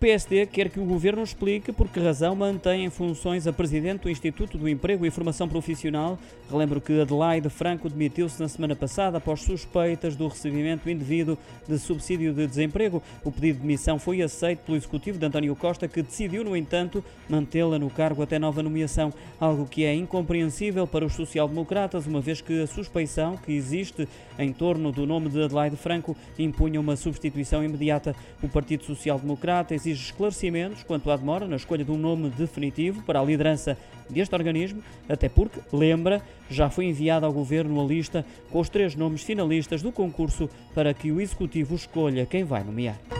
PSD quer que o governo explique por que razão mantém em funções a presidente do Instituto do Emprego e Formação Profissional. Relembro que Adelaide Franco demitiu-se na semana passada após suspeitas do recebimento indevido de subsídio de desemprego. O pedido de demissão foi aceito pelo executivo de António Costa, que decidiu, no entanto, mantê-la no cargo até nova nomeação, algo que é incompreensível para os social-democratas, uma vez que a suspeição que existe em torno do nome de Adelaide Franco impunha uma substituição imediata. O Partido Social-Democrata exige exige esclarecimentos quanto à demora na escolha de um nome definitivo para a liderança deste organismo, até porque, lembra, já foi enviada ao Governo a lista com os três nomes finalistas do concurso para que o Executivo escolha quem vai nomear.